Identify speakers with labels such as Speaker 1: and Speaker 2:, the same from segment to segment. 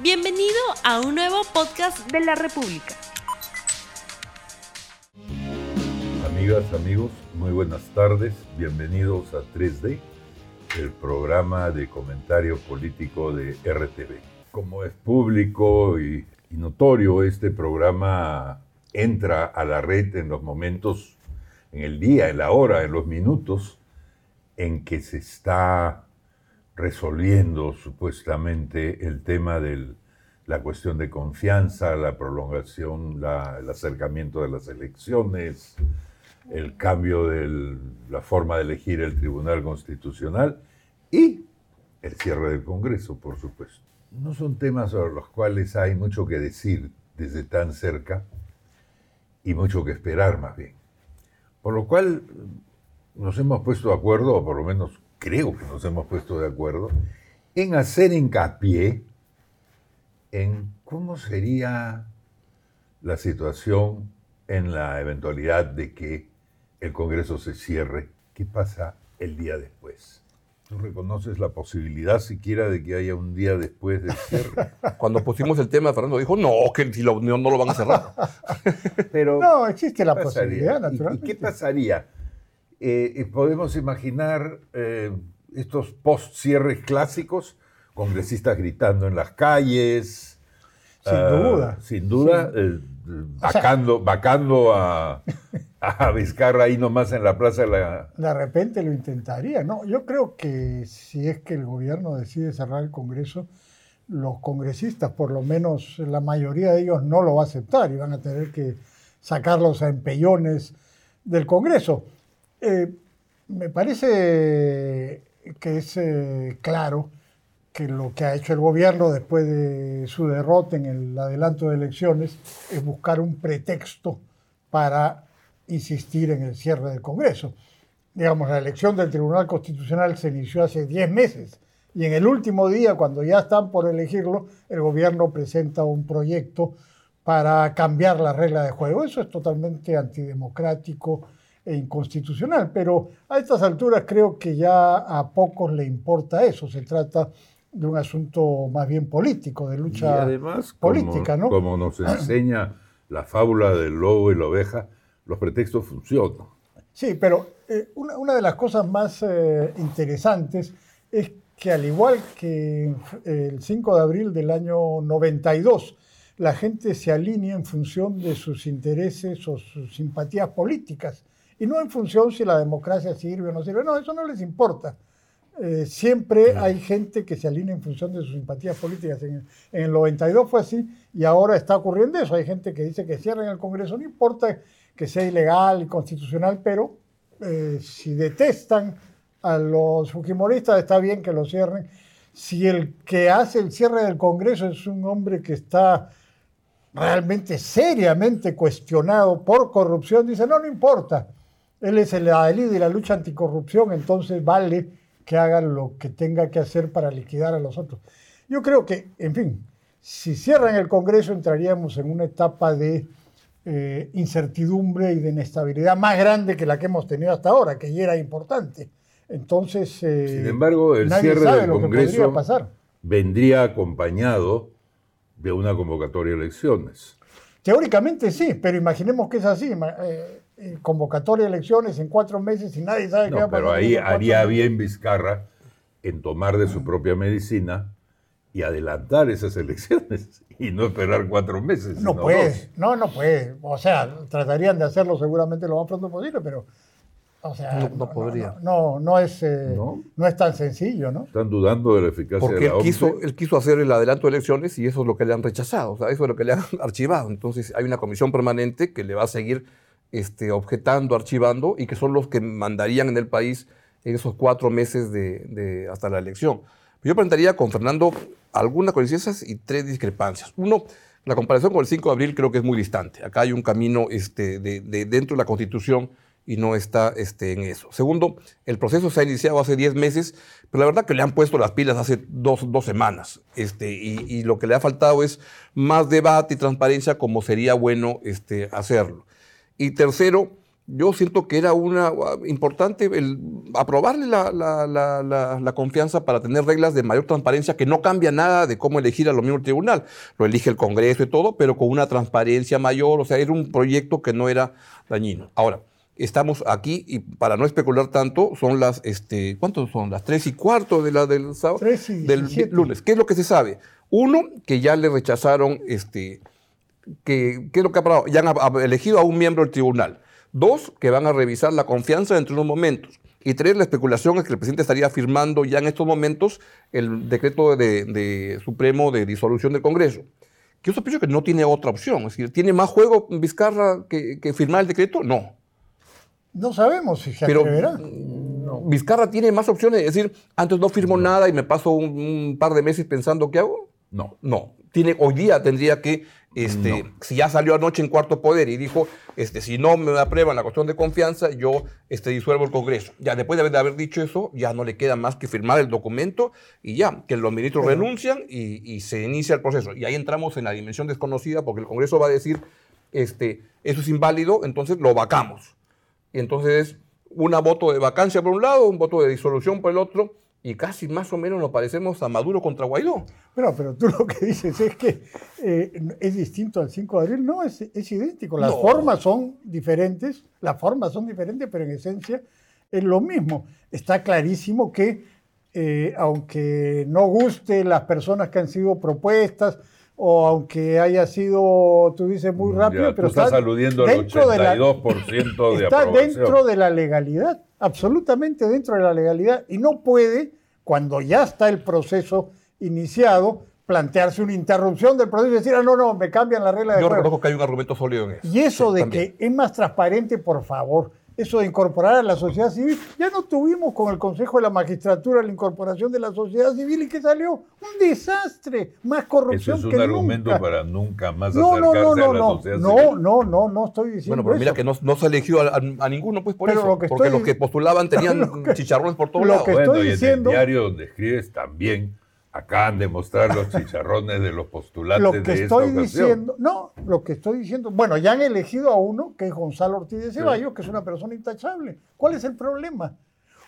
Speaker 1: Bienvenido a un nuevo podcast de la República.
Speaker 2: Amigas, amigos, muy buenas tardes. Bienvenidos a 3D, el programa de comentario político de RTV. Como es público y, y notorio, este programa entra a la red en los momentos, en el día, en la hora, en los minutos en que se está resolviendo supuestamente el tema de la cuestión de confianza, la prolongación, el acercamiento de las elecciones, el cambio de la forma de elegir el Tribunal Constitucional y el cierre del Congreso, por supuesto. No son temas sobre los cuales hay mucho que decir desde tan cerca y mucho que esperar más bien. Por lo cual nos hemos puesto de acuerdo, o por lo menos creo que nos hemos puesto de acuerdo, en hacer hincapié en cómo sería la situación en la eventualidad de que el Congreso se cierre. ¿Qué pasa el día después? ¿Tú reconoces la posibilidad siquiera de que haya un día después del cierre?
Speaker 3: Cuando pusimos el tema, Fernando dijo, no, que si la Unión no lo van a cerrar.
Speaker 4: Pero, no, existe la posibilidad, naturalmente.
Speaker 2: ¿Y qué pasaría? Eh, podemos imaginar eh, estos post-cierres clásicos, congresistas gritando en las calles.
Speaker 4: Sin ah, duda.
Speaker 2: Sin duda, eh, vacando, a, a, Vizcarra ahí nomás en la plaza de la...
Speaker 4: De repente lo intentaría, ¿no? Yo creo que si es que el gobierno decide cerrar el Congreso, los congresistas, por lo menos la mayoría de ellos, no lo va a aceptar y van a tener que sacarlos a empellones del Congreso. Eh, me parece que es eh, claro que lo que ha hecho el gobierno después de su derrota en el adelanto de elecciones es buscar un pretexto para insistir en el cierre del Congreso. Digamos, la elección del Tribunal Constitucional se inició hace 10 meses y en el último día, cuando ya están por elegirlo, el gobierno presenta un proyecto para cambiar la regla de juego. Eso es totalmente antidemocrático e inconstitucional, pero a estas alturas creo que ya a pocos le importa eso, se trata de un asunto más bien político, de lucha política,
Speaker 2: como,
Speaker 4: ¿no?
Speaker 2: Como nos enseña la fábula del lobo y la oveja, los pretextos funcionan.
Speaker 4: Sí, pero eh, una, de las cosas más eh, interesantes es que al igual que el 5 de abril del año 92, la gente se alinea en función de sus intereses o sus simpatías políticas y no en función si la democracia sirve o no sirve. No, eso no les importa. Eh, siempre hay gente que se alinea en función de sus simpatías políticas. En, el 92 fue así y ahora está ocurriendo eso. Hay gente que dice que cierren el Congreso, no importa que sea ilegal y constitucional, pero eh, si detestan a los fujimoristas, está bien que lo cierren. Si el que hace el cierre del Congreso es un hombre que está realmente seriamente cuestionado por corrupción, dice, no, no importa él es el líder de la lucha anticorrupción, entonces vale que hagan lo que tenga que hacer para liquidar a los otros. Yo creo que, en fin, si cierran el Congreso entraríamos en una etapa de eh, incertidumbre y de inestabilidad más grande que la que hemos tenido hasta ahora, que ya era importante. Entonces,
Speaker 2: eh, sin embargo, el cierre del Congreso vendría acompañado de una convocatoria de elecciones.
Speaker 4: Teóricamente sí, pero imaginemos que es así. Eh, eh, convocatoria de elecciones en cuatro meses y nadie sabe qué va a
Speaker 2: pasar. Pero ahí haría bien Vizcarra en tomar de su propia medicina y adelantar esas elecciones y no esperar cuatro meses.
Speaker 4: No puede, no, no puede. O sea, tratarían de hacerlo seguramente lo más pronto posible, pero o sea, no, podría. No, no, es, eh, no. es tan sencillo, ¿no?
Speaker 2: Están dudando de la eficacia
Speaker 3: Porque
Speaker 2: de la
Speaker 3: él quiso, él quiso hacer el adelanto de elecciones y eso es lo que le han rechazado, o sea, eso es lo que le han archivado. Entonces hay una comisión permanente que le va a seguir este, objetando, archivando, y que son los que mandarían en el país en esos cuatro meses de, hasta la elección. Yo plantearía con Fernando algunas coincidencias y tres discrepancias. Uno, la comparación con el 5 de abril creo que es muy distante. Acá hay un camino este, de, dentro de la Constitución y no está este, en eso. Segundo, el proceso se ha iniciado hace 10 meses, pero la verdad que le han puesto las pilas hace dos, semanas. Este, y, y, lo que le ha faltado es más debate y transparencia como sería bueno este, hacerlo. Y tercero, yo siento que era una uh, importante el aprobarle la, la- la- la- la confianza para tener reglas de mayor transparencia que no cambia nada de cómo elegir a los miembros del tribunal. Lo elige el Congreso y todo, pero con una transparencia mayor. O sea, era un proyecto que no era dañino. Ahora, estamos aquí y para no especular tanto, son las, este, ¿cuántos son? Las tres y cuarto de la del sábado,
Speaker 4: Tres y
Speaker 3: del lunes. ¿Qué es lo que se sabe? Uno, que ya le rechazaron, este, que, ¿qué es lo que ha pasado? Ya han a- elegido a un miembro del tribunal. Dos, que van a revisar la confianza dentro de unos momentos. Y tres, la especulación es que el presidente estaría firmando ya en estos momentos el decreto de, de supremo de disolución del Congreso. Que yo sospecho que no tiene otra opción. Es decir, ¿tiene más juego Vizcarra que, que firmar el decreto? No.
Speaker 4: No sabemos si se
Speaker 3: Pero
Speaker 4: atreverá.
Speaker 3: Vizcarra tiene más opciones. Es decir, antes no firmo nada y me paso un, un par de meses pensando qué hago.
Speaker 2: No.
Speaker 3: No, tiene, hoy día tendría que, este, si ya salió anoche en cuarto poder y dijo, este, si no me aprueban la cuestión de confianza, yo este, disuelvo el Congreso. Ya después de haber, de haber dicho eso, ya no le queda más que firmar el documento y ya, que los ministros renuncian y, y se inicia el proceso. Y ahí entramos en la dimensión desconocida porque el Congreso va a decir, este, eso es inválido, entonces lo vacamos. Y entonces una voto de vacancia por un lado, un voto de disolución por el otro, y casi más o menos nos parecemos a Maduro contra Guaidó.
Speaker 4: Pero, pero tú lo que dices es que eh, es distinto al 5 de abril. No, es, es idéntico. Las
Speaker 3: No.
Speaker 4: formas son diferentes, las formas son diferentes, pero en esencia es lo mismo. Está clarísimo que, eh, aunque no guste las personas que han sido propuestas, o aunque haya sido, tú dices, muy rápido,
Speaker 2: Ya, tú
Speaker 4: pero
Speaker 2: estás
Speaker 4: está
Speaker 2: aludiendo al
Speaker 4: dentro de la-
Speaker 2: 82% de
Speaker 4: está
Speaker 2: aprobación.
Speaker 4: dentro de la legalidad, absolutamente dentro de la legalidad, y no puede, cuando ya está el proceso iniciado, plantearse una interrupción del proceso y decir, ah, no, no, me cambian la regla de
Speaker 3: Yo
Speaker 4: juego.
Speaker 3: reconozco que hay un argumento sólido en eso.
Speaker 4: Y eso
Speaker 3: Sí,
Speaker 4: de
Speaker 3: también.
Speaker 4: que es más transparente, por favor, eso de incorporar a la sociedad civil, ya no tuvimos con el Consejo de la Magistratura la incorporación de la sociedad civil y que salió un desastre, más corrupción
Speaker 2: es un
Speaker 4: que
Speaker 2: argumento
Speaker 4: nunca.
Speaker 2: para nunca más
Speaker 4: No, no,
Speaker 2: acercarse
Speaker 4: no, no,
Speaker 2: a la
Speaker 4: no,
Speaker 2: sociedad
Speaker 4: no,
Speaker 2: civil.
Speaker 4: no, no, no estoy diciendo
Speaker 3: Bueno, pero mira
Speaker 4: eso.
Speaker 3: que no, no se elegido a, a- a ninguno, pues por
Speaker 4: Pero
Speaker 3: eso.
Speaker 4: lo que
Speaker 3: porque
Speaker 4: estoy-
Speaker 3: los que postulaban tenían
Speaker 4: lo que-
Speaker 3: chicharrones por todos
Speaker 4: lo
Speaker 3: lados.
Speaker 4: que
Speaker 2: Bueno,
Speaker 4: estoy
Speaker 2: y
Speaker 4: diciendo-
Speaker 2: en el diario donde escribes también acaban de mostrar los chicharrones de los postulantes
Speaker 4: lo que
Speaker 2: de esta
Speaker 4: estoy
Speaker 2: ocasión.
Speaker 4: diciendo, no, lo que estoy diciendo, bueno, ya han elegido a uno que es Gonzalo Ortiz de Ceballos, que es una persona intachable. ¿Cuál es el problema?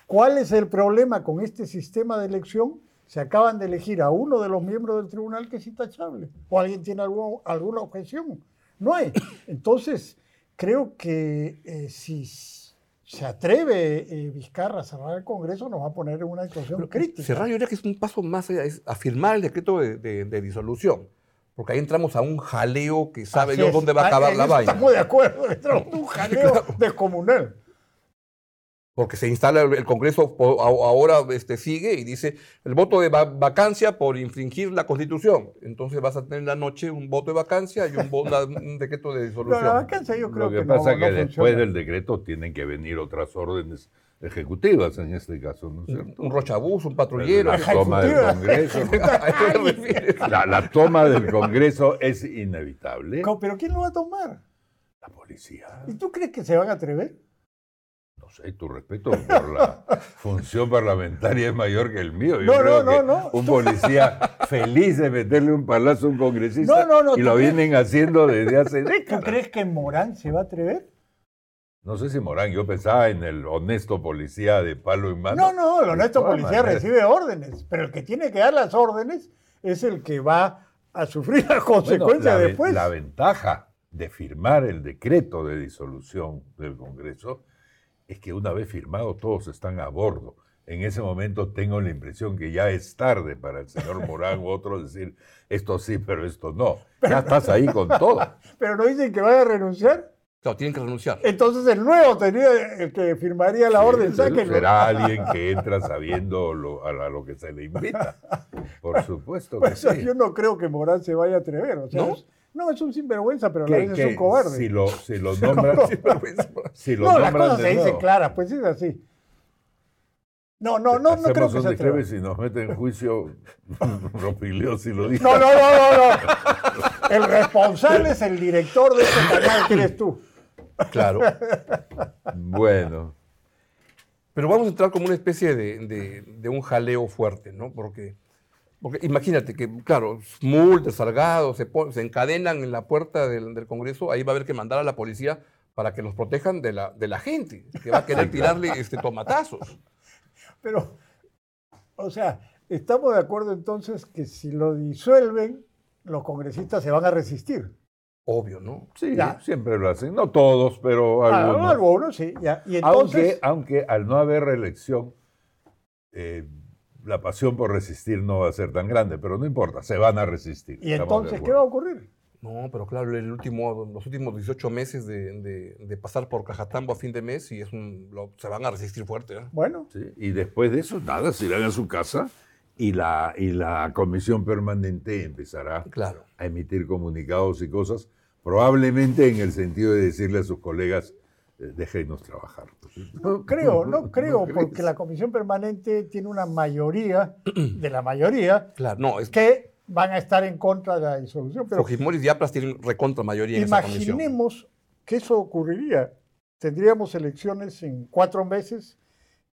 Speaker 4: ¿Cuál es el problema con este sistema de elección? Se acaban de elegir a uno de los miembros del tribunal que es intachable. ¿O alguien tiene algo- alguna objeción? No hay. Entonces, creo que eh, si se atreve eh, Vizcarra a cerrar el Congreso, nos va a poner en una situación crítica.
Speaker 3: Cerrar yo diría que es un paso más allá, es afirmar el decreto de, de- de disolución. Porque ahí entramos a un jaleo que sabe Dios dónde va a
Speaker 4: Ah,
Speaker 3: acabar la vaina.
Speaker 4: Estamos de acuerdo, entramos en un jaleo
Speaker 3: Claro.
Speaker 4: descomunal.
Speaker 3: Porque se instala el, el Congreso, ahora este, sigue y dice el voto de va- vacancia por infringir la Constitución. Entonces vas a tener en la noche un voto de vacancia y un, decreto de
Speaker 4: Pero
Speaker 3: disolución.
Speaker 4: la vacancia yo creo
Speaker 2: Lo que,
Speaker 4: que,
Speaker 2: pasa
Speaker 4: no,
Speaker 2: es que
Speaker 4: no
Speaker 2: después
Speaker 4: funciona.
Speaker 2: del decreto tienen que venir otras órdenes ejecutivas en este caso, ¿no es cierto?
Speaker 3: un rochabús, un patrullero.
Speaker 2: La toma del. Congreso. La, la toma del Congreso es inevitable.
Speaker 4: ¿Pero quién lo va a tomar?
Speaker 2: La policía,
Speaker 4: ¿Y tú crees que se van a atrever?
Speaker 2: No sé, tu respeto por la función parlamentaria es mayor que el mío. Yo
Speaker 4: No,
Speaker 2: creo
Speaker 4: no, no,
Speaker 2: que
Speaker 4: no.
Speaker 2: Un policía feliz de meterle un palazo a un congresista
Speaker 4: No, no, no,
Speaker 2: y
Speaker 4: ¿tú
Speaker 2: lo
Speaker 4: crees?
Speaker 2: vienen haciendo desde hace
Speaker 4: ¿Tú crees que Morán se va a atrever?
Speaker 2: No sé si Morán, yo pensaba en el honesto policía de palo en mano.
Speaker 4: No, no, el honesto policía
Speaker 2: maneras.
Speaker 4: recibe órdenes, pero el que tiene que dar las órdenes es el que va a sufrir las
Speaker 2: Bueno,
Speaker 4: consecuencias
Speaker 2: la,
Speaker 4: después.
Speaker 2: la ventaja de firmar el decreto de disolución del Congreso es que una vez firmado todos están a bordo. En ese momento tengo la impresión que ya es tarde para el señor Morán u otro decir esto sí, pero esto no. Ya estás ahí con todo.
Speaker 4: Pero no dicen que vaya a renunciar.
Speaker 3: Claro, tienen que renunciar.
Speaker 4: Entonces el nuevo tenía, el que firmaría la orden, sáquenlo.
Speaker 2: Será alguien que entra sabiendo lo- a, lo que se le invita. Por supuesto que
Speaker 4: Pues,
Speaker 2: sí.
Speaker 4: Yo no creo que Morán se vaya a atrever. O sea,
Speaker 3: ¿No?
Speaker 4: Es- no, es un sinvergüenza, pero a la vez es un cobarde.
Speaker 2: Si lo, si lo nombran, si lo
Speaker 4: no, las
Speaker 2: nombran
Speaker 4: cosas
Speaker 2: de
Speaker 4: se dicen
Speaker 2: nuevo.
Speaker 4: claras, pues es así. No, no, no, no creo que
Speaker 2: un
Speaker 4: se atreva.
Speaker 2: si nos mete en juicio. Ropilio si lo dice.
Speaker 4: No, no, no, no, no. El responsable es el director de este canal que eres tú.
Speaker 3: Claro.
Speaker 2: Bueno,
Speaker 3: Pero vamos a entrar como una especie de, de- de un jaleo fuerte, ¿no? Porque, porque imagínate que, claro, multas, salgados, se, se encadenan en la puerta del, del Congreso, ahí va a haber que mandar a la policía para que los protejan de la, de la gente, que va a querer tirarle este, tomatazos.
Speaker 4: Pero, o sea, estamos de acuerdo entonces que si lo disuelven, los congresistas se van a resistir.
Speaker 3: Obvio, ¿no?
Speaker 2: Sí,
Speaker 4: Ya.
Speaker 2: siempre lo hacen. No todos, pero
Speaker 4: Ah,
Speaker 2: algunos.
Speaker 4: algunos, sí. ya. Y
Speaker 2: Aunque,
Speaker 4: entonces,
Speaker 2: aunque al no haber reelección, eh, la pasión por resistir no va a ser tan grande, pero no importa, se van a resistir.
Speaker 4: y entonces ¿qué va a ocurrir?
Speaker 3: No, pero claro, el último, los últimos 18 meses de, de- de pasar por Cajatambo a fin de mes y es un, lo- se van a resistir fuerte. ¿eh?
Speaker 4: Bueno,
Speaker 2: Sí, Y después de eso, nada, se irán a su casa y la, y la comisión permanente empezará
Speaker 3: Claro.
Speaker 2: a emitir comunicados y cosas, probablemente en el sentido de decirle a sus colegas, déjenos trabajar.
Speaker 4: no creo, no creo, porque la comisión permanente tiene una mayoría, de la mayoría,
Speaker 3: Claro, no, es que
Speaker 4: que van a estar en contra de la disolución. Pero
Speaker 3: Fujimori y Diaplas tienen recontra mayoría en esa comisión.
Speaker 4: imaginemos que eso ocurriría. Tendríamos elecciones en cuatro meses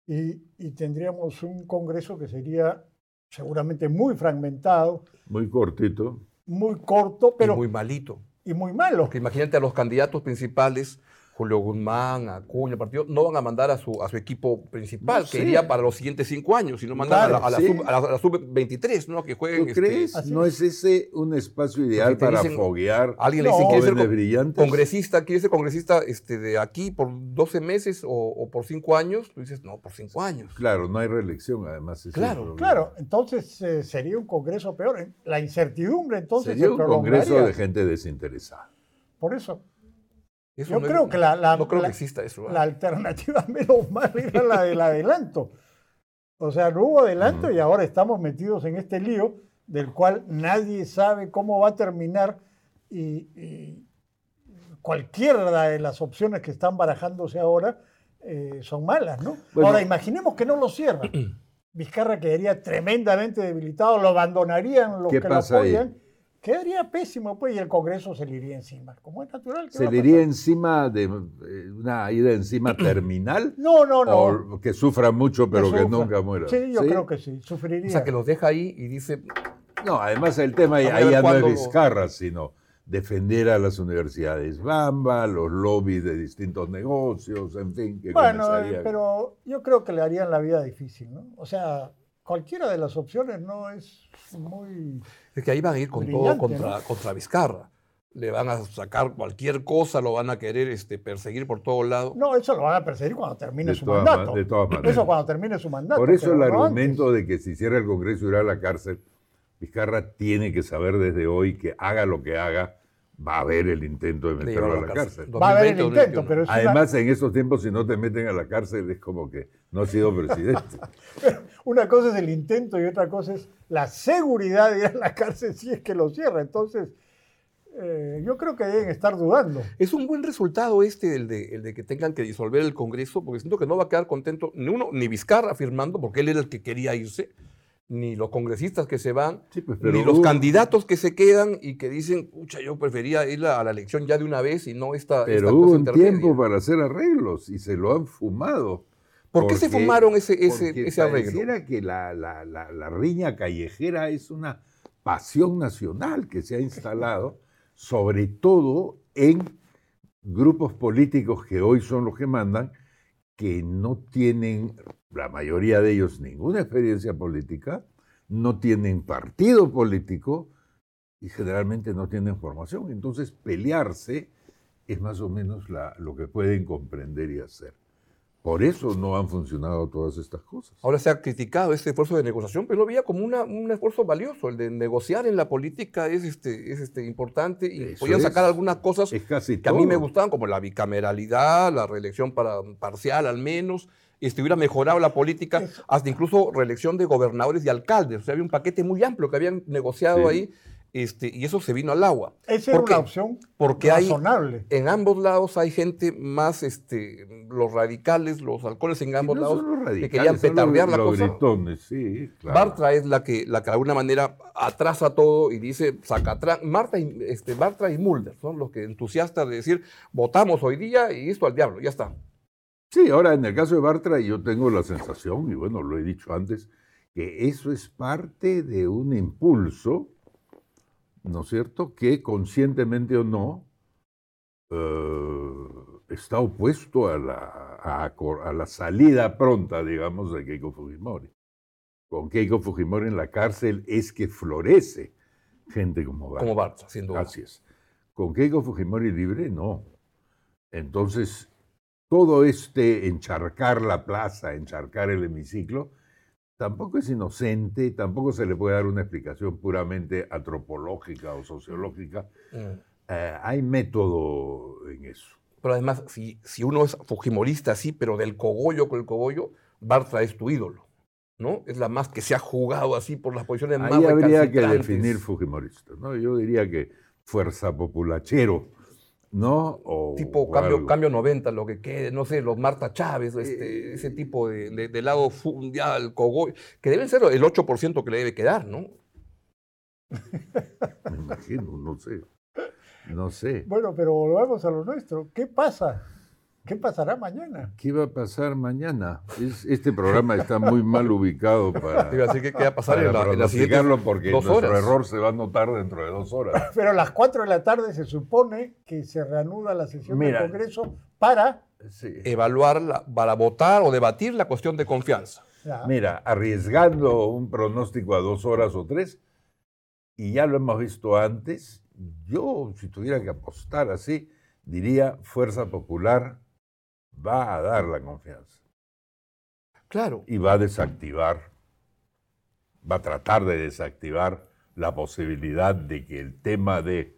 Speaker 4: y, y tendríamos un Congreso que sería seguramente muy fragmentado,
Speaker 2: Muy cortito.
Speaker 4: muy corto, pero
Speaker 3: y muy malito.
Speaker 4: y muy malo.
Speaker 3: Porque imagínate a los candidatos principales, Julio Guzmán, Acuña, el partido, no van a mandar a su, a su equipo principal,
Speaker 2: No
Speaker 3: que
Speaker 2: sé.
Speaker 3: iría para los siguientes cinco años, sino mandan
Speaker 4: Claro,
Speaker 3: a la, a la
Speaker 2: sí.
Speaker 3: sub, a la- a la sub-23, ¿no? Que jueguen.
Speaker 2: ¿Tú
Speaker 3: este,
Speaker 2: crees? ¿No
Speaker 4: es.
Speaker 2: es ese un espacio ideal para
Speaker 3: dicen-
Speaker 2: foguear
Speaker 3: Alguien le
Speaker 4: No.
Speaker 3: dice, ¿quieres ser
Speaker 2: brillantes?
Speaker 3: congresista? ¿Quieres ser congresista este, de aquí por 12 meses o, o por cinco años? Tú dices, no, por cinco años.
Speaker 2: Claro, no hay reelección, además. ese
Speaker 3: Claro.
Speaker 4: Claro, entonces eh, sería un Congreso peor. La incertidumbre entonces
Speaker 2: Sería
Speaker 4: se
Speaker 2: un congreso de gente desinteresada.
Speaker 4: Por eso,
Speaker 3: Eso
Speaker 4: Yo
Speaker 3: no es-
Speaker 4: creo que la- la-
Speaker 3: no creo
Speaker 4: la-
Speaker 3: que exista eso.
Speaker 4: la alternativa menos mal era la del adelanto. O sea, no hubo adelanto y ahora estamos metidos en este lío del cual nadie sabe cómo va a terminar y, y cualquiera de las opciones que están barajándose ahora eh, son malas, ¿no?
Speaker 2: Bueno.
Speaker 4: ahora, imaginemos que no lo cierran. Vizcarra quedaría tremendamente debilitado, lo abandonarían los
Speaker 2: ¿Qué
Speaker 4: que lo
Speaker 2: ahí?
Speaker 4: Quedaría pésimo, pues, y el Congreso se le iría encima. Como es natural. ¿qué va
Speaker 2: ¿Se le iría encima de eh, una ida encima terminal?
Speaker 4: No, no, no.
Speaker 2: O que sufra mucho, pero que, nunca muera.
Speaker 4: Sí, yo creo que sí, sufriría.
Speaker 3: O sea, que los deja ahí y dice,
Speaker 2: No, además el tema ahí ya no es
Speaker 3: ¿cuándo lo-
Speaker 2: Vizcarra, sino defender a las universidades Bamba, los lobbies de distintos negocios, en fin, que
Speaker 4: bueno, eh, pero yo creo que le harían la vida difícil, ¿no? O sea, cualquiera de las opciones no es muy...
Speaker 3: es que ahí van a ir con
Speaker 4: Brillante,
Speaker 3: todo contra, contra Vizcarra. Le van a sacar cualquier cosa, lo van a querer este, perseguir por todos lados.
Speaker 4: No, eso lo van a perseguir cuando termine
Speaker 2: De
Speaker 4: su mandato.
Speaker 2: ma- de todas maneras.
Speaker 4: Eso cuando termine su mandato.
Speaker 2: Por eso el argumento
Speaker 4: antes.
Speaker 2: de que si cierra el Congreso irá a la cárcel, Vizcarra tiene que saber desde hoy que haga lo que haga, va a haber el intento de meterlo a la cárcel.
Speaker 4: Va a haber el
Speaker 3: 2020 o
Speaker 4: intento,
Speaker 3: 2021.
Speaker 4: pero es una-
Speaker 2: Además, en estos tiempos, si no te meten a la cárcel, es como que no has sido presidente.
Speaker 4: Una cosa es el intento y otra cosa es la seguridad de ir a la cárcel si es que lo cierra. Entonces, eh, yo creo que deben estar dudando.
Speaker 3: Es un buen resultado este, el de, el de que tengan que disolver el Congreso, porque siento que no va a quedar contento ni uno, ni Vizcarra firmando, porque él era el que quería irse, ni los congresistas que se van,
Speaker 2: Sí, pues, pero
Speaker 3: ni los
Speaker 2: hubo-
Speaker 3: candidatos que se quedan y que dicen, pucha, yo prefería ir a la elección ya de una vez y no esta, esta
Speaker 2: Pero
Speaker 3: cosa
Speaker 2: hubo un
Speaker 3: intermedia".
Speaker 2: tiempo para hacer arreglos y se lo han fumado.
Speaker 3: ¿Por qué se fumaron ese, ese,
Speaker 2: porque
Speaker 3: ese arreglo?
Speaker 2: pareciera que la, la- la- la riña callejera es una pasión nacional que se ha instalado, sobre todo en grupos políticos que hoy son los que mandan, que no tienen, la mayoría de ellos, ninguna experiencia política, no tienen partido político y generalmente no tienen formación. Entonces, pelearse es más o menos la- lo que pueden comprender y hacer. Por eso no han funcionado todas estas cosas.
Speaker 3: Ahora se ha criticado este esfuerzo de negociación, pero lo veía como una- un esfuerzo valioso. El de negociar en la política es, este, es este, importante y
Speaker 2: Eso
Speaker 3: podían sacar
Speaker 2: es.
Speaker 3: algunas cosas que a mí me gustaban, como la bicameralidad, la reelección para, parcial al menos, este, hubiera mejorado la política,
Speaker 4: Eso.
Speaker 3: hasta incluso reelección de gobernadores y alcaldes. O sea, había un paquete muy amplio que habían negociado
Speaker 2: Sí.
Speaker 3: ahí este, y eso se vino al agua.
Speaker 4: Esa era una opción
Speaker 3: Porque hay,
Speaker 4: razonable.
Speaker 3: en ambos lados hay gente más, este, los radicales, los halcones en ambos
Speaker 2: no
Speaker 3: lados, que
Speaker 2: radicales,
Speaker 3: querían
Speaker 2: los-
Speaker 3: petardear la
Speaker 2: los
Speaker 3: cosa.
Speaker 2: gritones, sí, claro.
Speaker 3: Bartra es la que, la que de alguna manera atrasa todo y dice saca atrás. Marta y, este, Bartra y Mulder son los que entusiastas de decir votamos hoy día y esto al diablo, ya está.
Speaker 2: Sí, ahora en el caso de Bartra yo tengo la sensación, y bueno, lo he dicho antes, que eso es parte de un impulso, ¿no es cierto?, que conscientemente o no, eh, está opuesto a la, a, a la salida pronta, digamos, de Keiko Fujimori. Con Keiko Fujimori en la cárcel es que florece gente como Bartra.
Speaker 3: Como Bartra, sin duda.
Speaker 2: Así es. Con Keiko Fujimori libre, no. Entonces, todo este encharcar la plaza, encharcar el hemiciclo, tampoco es inocente, tampoco se le puede dar una explicación puramente antropológica o sociológica.
Speaker 3: Mm.
Speaker 2: Eh, hay método en eso.
Speaker 3: Pero además, si, si uno es fujimorista, sí, pero del cogollo con el cogollo, Bartra es tu ídolo. ¿no? Es la más que se ha jugado así por las posiciones más
Speaker 2: Ahí habría que definir fujimorista, ¿no? Yo diría que fuerza populachero, ¿no? O,
Speaker 3: Tipo cambio, cambio 90, lo que quede, no sé, los Marta Chávez,
Speaker 2: Eh,
Speaker 3: este, ese tipo de, de- de lado fundial, cogollo, que deben ser el 8% que le debe quedar, ¿no?
Speaker 2: Me imagino, no sé. No sé.
Speaker 4: Bueno, pero volvamos a lo nuestro. ¿Qué pasa? ¿Qué pasará mañana?
Speaker 2: ¿Qué va a pasar mañana? Es- este programa está muy mal ubicado para,
Speaker 3: iba a decir que qué va a pasar
Speaker 2: para
Speaker 3: en, la, en las siguientes
Speaker 2: pronosticarlo porque
Speaker 3: dos
Speaker 2: nuestro error se va a notar dentro de dos horas.
Speaker 4: Pero a las 4 de la tarde se supone que se reanuda la sesión
Speaker 2: Mira.
Speaker 4: del Congreso para...
Speaker 2: Sí.
Speaker 3: Evaluar, la- para votar o debatir la cuestión de confianza.
Speaker 4: Ya,
Speaker 2: Mira, arriesgando un pronóstico a dos horas o tres, y ya lo hemos visto antes, yo si tuviera que apostar así, diría Fuerza Popular va a dar la confianza
Speaker 3: Claro.
Speaker 2: y va a desactivar, va a tratar de desactivar la posibilidad de que el tema de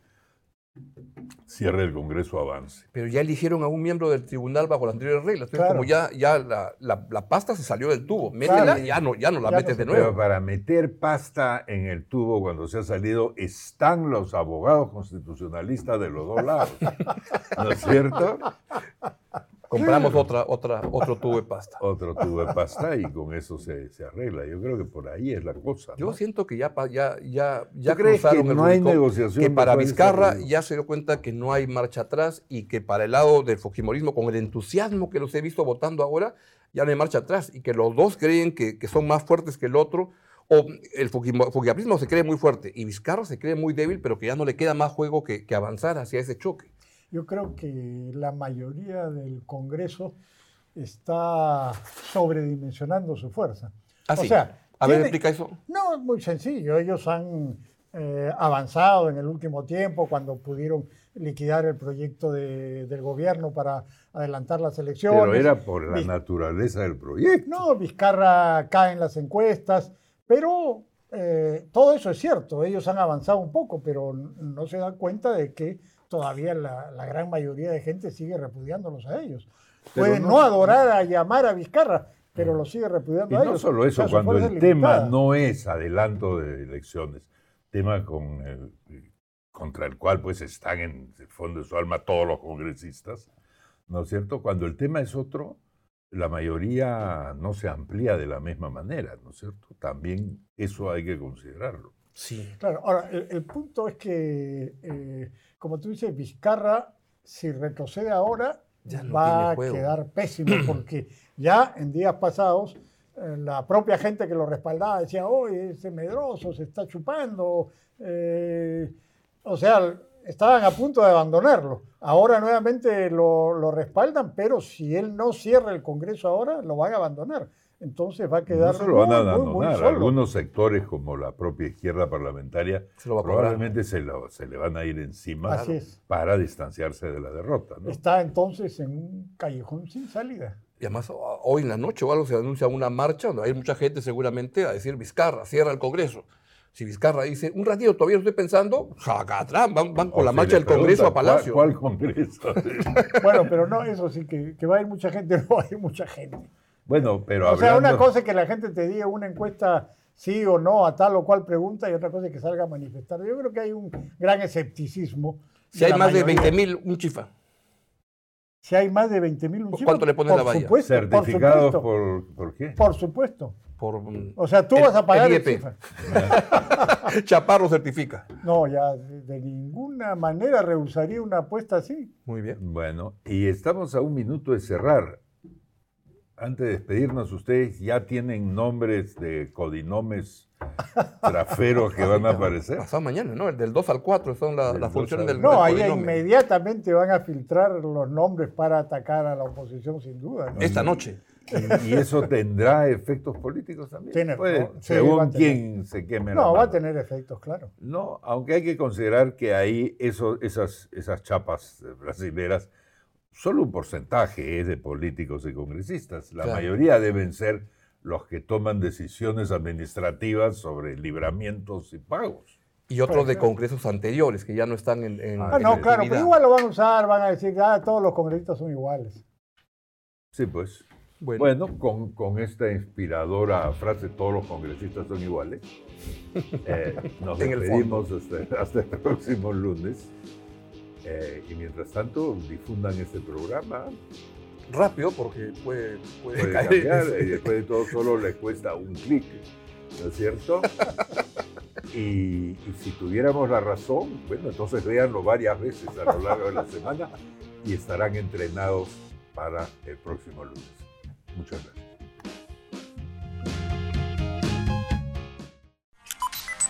Speaker 2: cierre del Congreso avance.
Speaker 3: Pero ya eligieron a un miembro del tribunal bajo las anteriores reglas. Entonces,
Speaker 4: Claro.
Speaker 3: como ya, ya la, la- la pasta se salió del tubo, métela
Speaker 4: Claro.
Speaker 3: ya no, ya no la
Speaker 4: Ya
Speaker 3: metes de
Speaker 2: Pero
Speaker 3: nuevo.
Speaker 2: para meter pasta en el tubo cuando se ha salido están los abogados constitucionalistas de los dos lados. ¿No es cierto?
Speaker 3: Compramos otra, otra, otro tubo de pasta.
Speaker 2: Otro tubo de pasta y con eso se, se arregla. Yo creo que por ahí es la cosa.
Speaker 3: Yo
Speaker 2: ¿no?
Speaker 3: siento que ya, ya, ya, ya
Speaker 2: ¿Tú crees
Speaker 3: cruzaron
Speaker 2: que
Speaker 3: el
Speaker 2: no hay negociación
Speaker 3: Que para
Speaker 2: de
Speaker 3: Vizcarra ya se dio cuenta que no hay marcha atrás y que para el lado del fujimorismo, con el entusiasmo que los he visto votando ahora, ya no hay marcha atrás y que los dos creen que, que son más fuertes que el otro. O el fujimo- fujimorismo se cree muy fuerte y Vizcarra se cree muy débil, pero que ya no le queda más juego que, que avanzar hacia ese choque.
Speaker 4: Yo creo que la mayoría del Congreso está sobredimensionando su fuerza.
Speaker 3: Ah,
Speaker 4: O
Speaker 3: sí.
Speaker 4: sea,
Speaker 3: a ver, explica eso.
Speaker 4: No, es muy sencillo. Ellos han eh, avanzado en el último tiempo cuando pudieron liquidar el proyecto de- del gobierno para adelantar las elecciones.
Speaker 2: Pero era por la
Speaker 4: Viz-
Speaker 2: naturaleza del proyecto.
Speaker 4: No, Vizcarra cae en las encuestas, pero eh, todo eso es cierto. Ellos han avanzado un poco, pero no se dan cuenta de que todavía la, la gran mayoría de gente sigue repudiándolos a ellos.
Speaker 2: Pero
Speaker 4: Puede
Speaker 2: no-
Speaker 4: no, adorar a llamar a Vizcarra, pero lo sigue repudiando
Speaker 2: Y
Speaker 4: a ellos.
Speaker 2: no solo eso, cuando el tema
Speaker 4: limitada.
Speaker 2: no es adelanto de elecciones, tema con el- contra el cual pues están en el fondo de su alma todos los congresistas, ¿no es cierto? Cuando el tema es otro, la mayoría no se amplía de la misma manera, ¿no es cierto? También eso hay que considerarlo.
Speaker 3: Sí.
Speaker 4: Claro, ahora, el, el punto es que, eh, como tú dices, Vizcarra, si retrocede ahora,
Speaker 3: Ya no
Speaker 4: va a quedar pésimo, porque ya en días pasados, eh, la propia gente que lo respaldaba decía, oye, ese medroso se está chupando. eh, o sea, estaban a punto de abandonarlo. Ahora nuevamente lo, lo respaldan, pero si él no cierra el Congreso ahora, lo van a abandonar. Entonces va a quedar
Speaker 2: No se lo van a
Speaker 4: muy, muy, muy
Speaker 2: abandonar.
Speaker 4: solo.
Speaker 2: Algunos sectores, como la propia izquierda parlamentaria,
Speaker 3: Se lo va a cobrar.
Speaker 2: probablemente se, lo- se le van a ir encima
Speaker 4: Así es.
Speaker 2: para distanciarse de la derrota. ¿no?
Speaker 4: Está entonces en un callejón sin salida.
Speaker 3: Y además, hoy en la noche o algo se anuncia una marcha donde hay mucha gente seguramente a decir Vizcarra, cierra el Congreso. Si Vizcarra dice, un ratito, todavía estoy pensando, jacatrán, van, van con
Speaker 2: O
Speaker 3: la marcha del Congreso a Palacio.
Speaker 2: ¿Cuál, cuál Congreso?
Speaker 4: Bueno, pero no, eso sí, que, que va a ir mucha gente, no va a ir mucha gente.
Speaker 2: Bueno, pero
Speaker 4: O sea, una cosa es que la gente te diga una encuesta sí o no a tal o cual pregunta y otra cosa es que salga a manifestar. Yo creo que hay un gran escepticismo.
Speaker 3: Si hay más de
Speaker 4: mayoría.
Speaker 3: 20 mil, un chifa.
Speaker 4: Si hay más de 20 mil,
Speaker 3: ¿Cuánto le pones
Speaker 4: por
Speaker 3: la valla?
Speaker 4: Supuesto,
Speaker 2: certificados
Speaker 4: por supuesto.
Speaker 2: por, por qué?
Speaker 4: Por supuesto.
Speaker 3: Por,
Speaker 4: O sea, tú
Speaker 3: El-
Speaker 4: vas a pagar
Speaker 3: el
Speaker 4: el chifa.
Speaker 3: Chaparro certifica.
Speaker 4: No, ya de, de ninguna manera rehusaría una apuesta así.
Speaker 3: Muy bien.
Speaker 2: Bueno, y estamos a un minuto de cerrar. Antes de despedirnos, ustedes ya tienen nombres de codinomes traferos que van a aparecer.
Speaker 3: Pasado mañana, ¿no? El del 2 al 4 son la- las
Speaker 2: 2
Speaker 3: funciones
Speaker 2: al-
Speaker 3: del
Speaker 4: No,
Speaker 3: del
Speaker 4: ahí
Speaker 3: codinome.
Speaker 4: inmediatamente van a filtrar los nombres para atacar a la oposición, sin duda. ¿no?
Speaker 3: Esta noche.
Speaker 2: Y, y eso tendrá efectos políticos también.
Speaker 4: Tiene- no, va
Speaker 2: según quién se queme la
Speaker 4: No, va a tener efectos, claro.
Speaker 2: No, aunque hay que considerar que ahí eso, esas, esas chapas eh, brasileras, solo un porcentaje es de políticos y congresistas. La
Speaker 3: Claro.
Speaker 2: mayoría deben ser los que toman decisiones administrativas sobre libramientos y pagos.
Speaker 3: Y otros de congresos anteriores que ya no están en. en-
Speaker 2: Ah,
Speaker 4: Ah,
Speaker 3: en
Speaker 4: no, claro, pero igual lo van a usar, van a decir, ah, todos los congresistas son iguales.
Speaker 2: Sí, pues.
Speaker 3: Bueno,
Speaker 2: Bueno, con, con esta inspiradora frase, todos los congresistas son iguales, eh, nos despedimos hasta, hasta el próximo lunes. Eh, y mientras tanto, difundan este programa,
Speaker 3: rápido porque puede, puede
Speaker 2: puede
Speaker 3: caer.
Speaker 2: cambiar, y después de todo solo le cuesta un clic, ¿no es cierto? Y, y si tuviéramos la razón, bueno, entonces véanlo varias veces a lo largo de la semana y estarán entrenados para el próximo lunes. Muchas gracias.